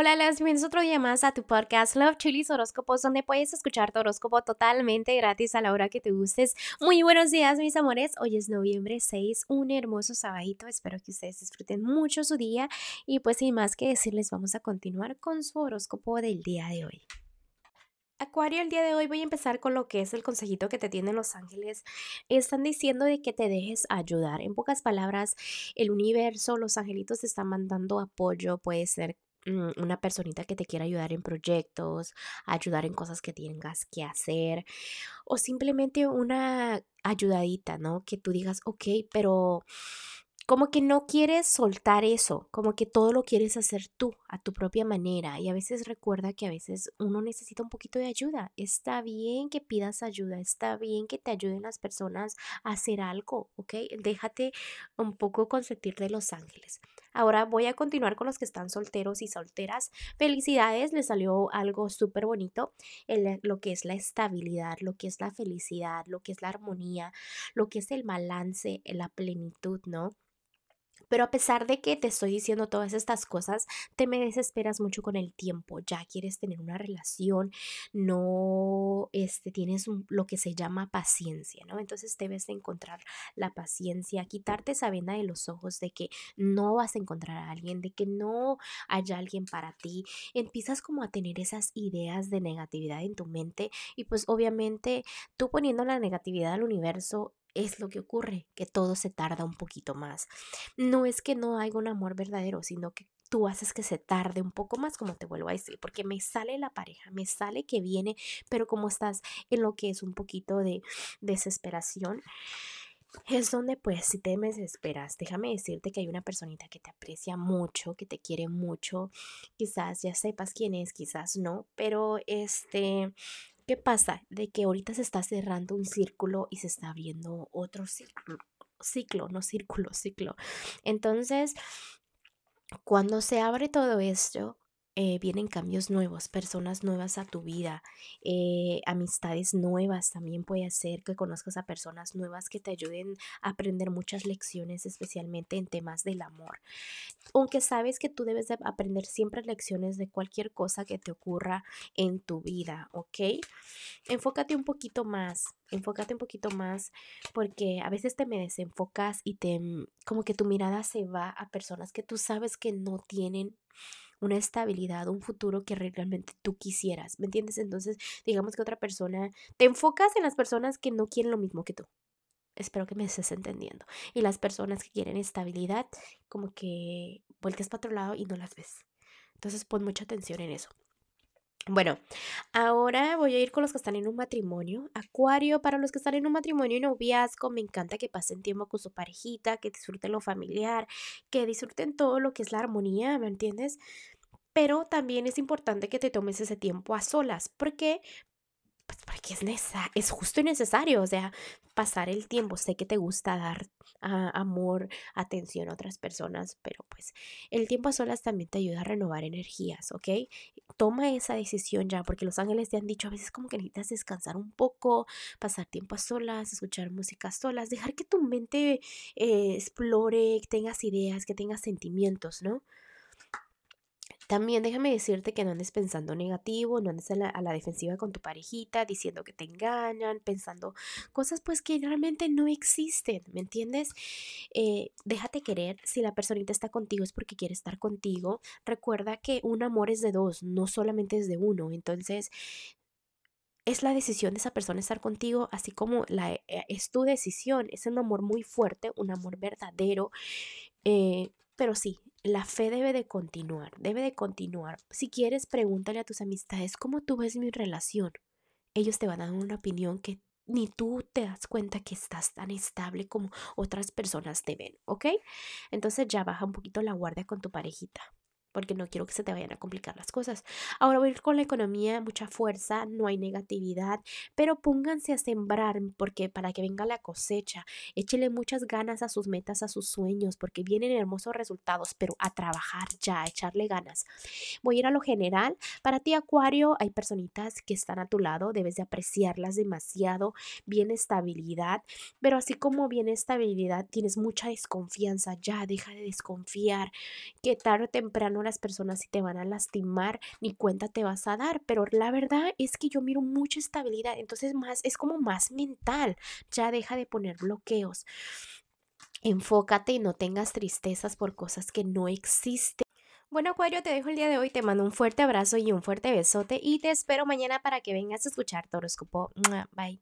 Hola, las bienvenidos otro día más a tu podcast Love Chilis Horóscopos, donde puedes escuchar tu horóscopo totalmente gratis a la hora que te gustes. Muy buenos días, mis amores. Hoy es noviembre 6, un hermoso sabadito. Espero que ustedes disfruten mucho su día. Y pues sin más que decirles, vamos a continuar con su horóscopo del día de hoy. Acuario, el día de hoy voy a empezar con lo que es el consejito que te tienen los ángeles. Están diciendo de que te dejes ayudar. En pocas palabras, el universo, los angelitos te están mandando apoyo. Puede ser una personita que te quiera ayudar en proyectos, ayudar en cosas que tengas que hacer, o simplemente una ayudadita, ¿no? Que tú digas, ok, pero como que no quieres soltar eso, como que todo lo quieres hacer tú, a tu propia manera. Y a veces recuerda que a veces uno necesita un poquito de ayuda. Está bien que pidas ayuda, está bien que te ayuden las personas a hacer algo, ¿ok? Déjate un poco consentir de los ángeles. Ahora voy a continuar con los que están solteros y solteras. Felicidades, les salió algo súper bonito, lo que es la estabilidad, lo que es la felicidad, lo que es la armonía, lo que es el balance, la plenitud, ¿no? Pero a pesar de que te estoy diciendo todas estas cosas, te me desesperas mucho con el tiempo. Ya quieres tener una relación, no este, tienes lo que se llama paciencia, ¿no? Entonces debes de encontrar la paciencia, quitarte esa venda de los ojos de que no vas a encontrar a alguien, de que no haya alguien para ti. Empiezas como a tener esas ideas de negatividad en tu mente y pues obviamente tú poniendo la negatividad al universo es lo que ocurre, que todo se tarda un poquito más. No es que no haya un amor verdadero, sino que tú haces que se tarde un poco más, como te vuelvo a decir, porque me sale la pareja, me sale que viene, pero como estás en lo que es un poquito de desesperación, es donde pues si te desesperas, déjame decirte que hay una personita que te aprecia mucho, que te quiere mucho, quizás ya sepas quién es, quizás no, pero este ¿Qué pasa? De que ahorita se está cerrando un círculo y se está abriendo otro ciclo, ciclo, no círculo, ciclo. Entonces, cuando se abre todo esto, eh, vienen cambios nuevos, personas nuevas a tu vida, eh, amistades nuevas. También puede ser que conozcas a personas nuevas que te ayuden a aprender muchas lecciones, especialmente en temas del amor. Aunque sabes que tú debes de aprender siempre lecciones de cualquier cosa que te ocurra en tu vida, ¿ok? Enfócate un poquito más, enfócate un poquito más porque a veces te me desenfocas y te como que tu mirada se va a personas que tú sabes que no tienen una estabilidad, un futuro que realmente tú quisieras, ¿me entiendes? Entonces, digamos que otra persona, te enfocas en las personas que no quieren lo mismo que tú. Espero que me estés entendiendo. Y las personas que quieren estabilidad, como que vueltas para otro lado y no las ves. Entonces, pon mucha atención en eso. Bueno, ahora voy a ir con los que están en un matrimonio. Acuario, para los que están en un matrimonio y noviazgo, me encanta que pasen tiempo con su parejita, que disfruten lo familiar, que disfruten todo lo que es la armonía, ¿me entiendes? Pero también es importante que te tomes ese tiempo a solas. ¿Por qué? Pues porque es, es justo y necesario, o sea, pasar el tiempo. Sé que te gusta dar ah, amor, atención a otras personas, pero pues el tiempo a solas también te ayuda a renovar energías, ¿ok? Toma esa decisión ya, porque los ángeles te han dicho a veces como que necesitas descansar un poco, pasar tiempo a solas, escuchar música a solas, dejar que tu mente eh, explore, que tengas ideas, que tengas sentimientos, ¿no? También déjame decirte que no andes pensando negativo, no andes a la, defensiva con tu parejita, diciendo que te engañan, pensando cosas pues que realmente no existen, ¿me entiendes? Eh, déjate querer, si la personita está contigo es porque quiere estar contigo. Recuerda que un amor es de dos, no solamente es de uno, entonces es la decisión de esa persona estar contigo, así como la, eh, es tu decisión, es un amor muy fuerte, un amor verdadero. Eh, pero sí, la fe debe de continuar, debe de continuar. Si quieres, pregúntale a tus amistades cómo tú ves mi relación. Ellos te van a dar una opinión que ni tú te das cuenta que estás tan estable como otras personas te ven, ¿ok? Entonces ya baja un poquito la guardia con tu parejita porque no quiero que se te vayan a complicar las cosas. Ahora voy a ir con la economía, mucha fuerza, no hay negatividad, pero pónganse a sembrar porque para que venga la cosecha, échele muchas ganas a sus metas, a sus sueños, porque vienen hermosos resultados, pero a trabajar ya, a echarle ganas. Voy a ir a lo general. Para ti, Acuario, hay personitas que están a tu lado, debes de apreciarlas demasiado, bien estabilidad, pero así como bien estabilidad, tienes mucha desconfianza, ya deja de desconfiar, que tarde o temprano las personas si te van a lastimar, ni cuenta te vas a dar, pero la verdad es que yo miro mucha estabilidad, entonces más es como más mental, ya deja de poner bloqueos. Enfócate y no tengas tristezas por cosas que no existen. Bueno, Acuario, te dejo el día de hoy. Te mando un fuerte abrazo y un fuerte besote. Y te espero mañana para que vengas a escuchar tu. Bye.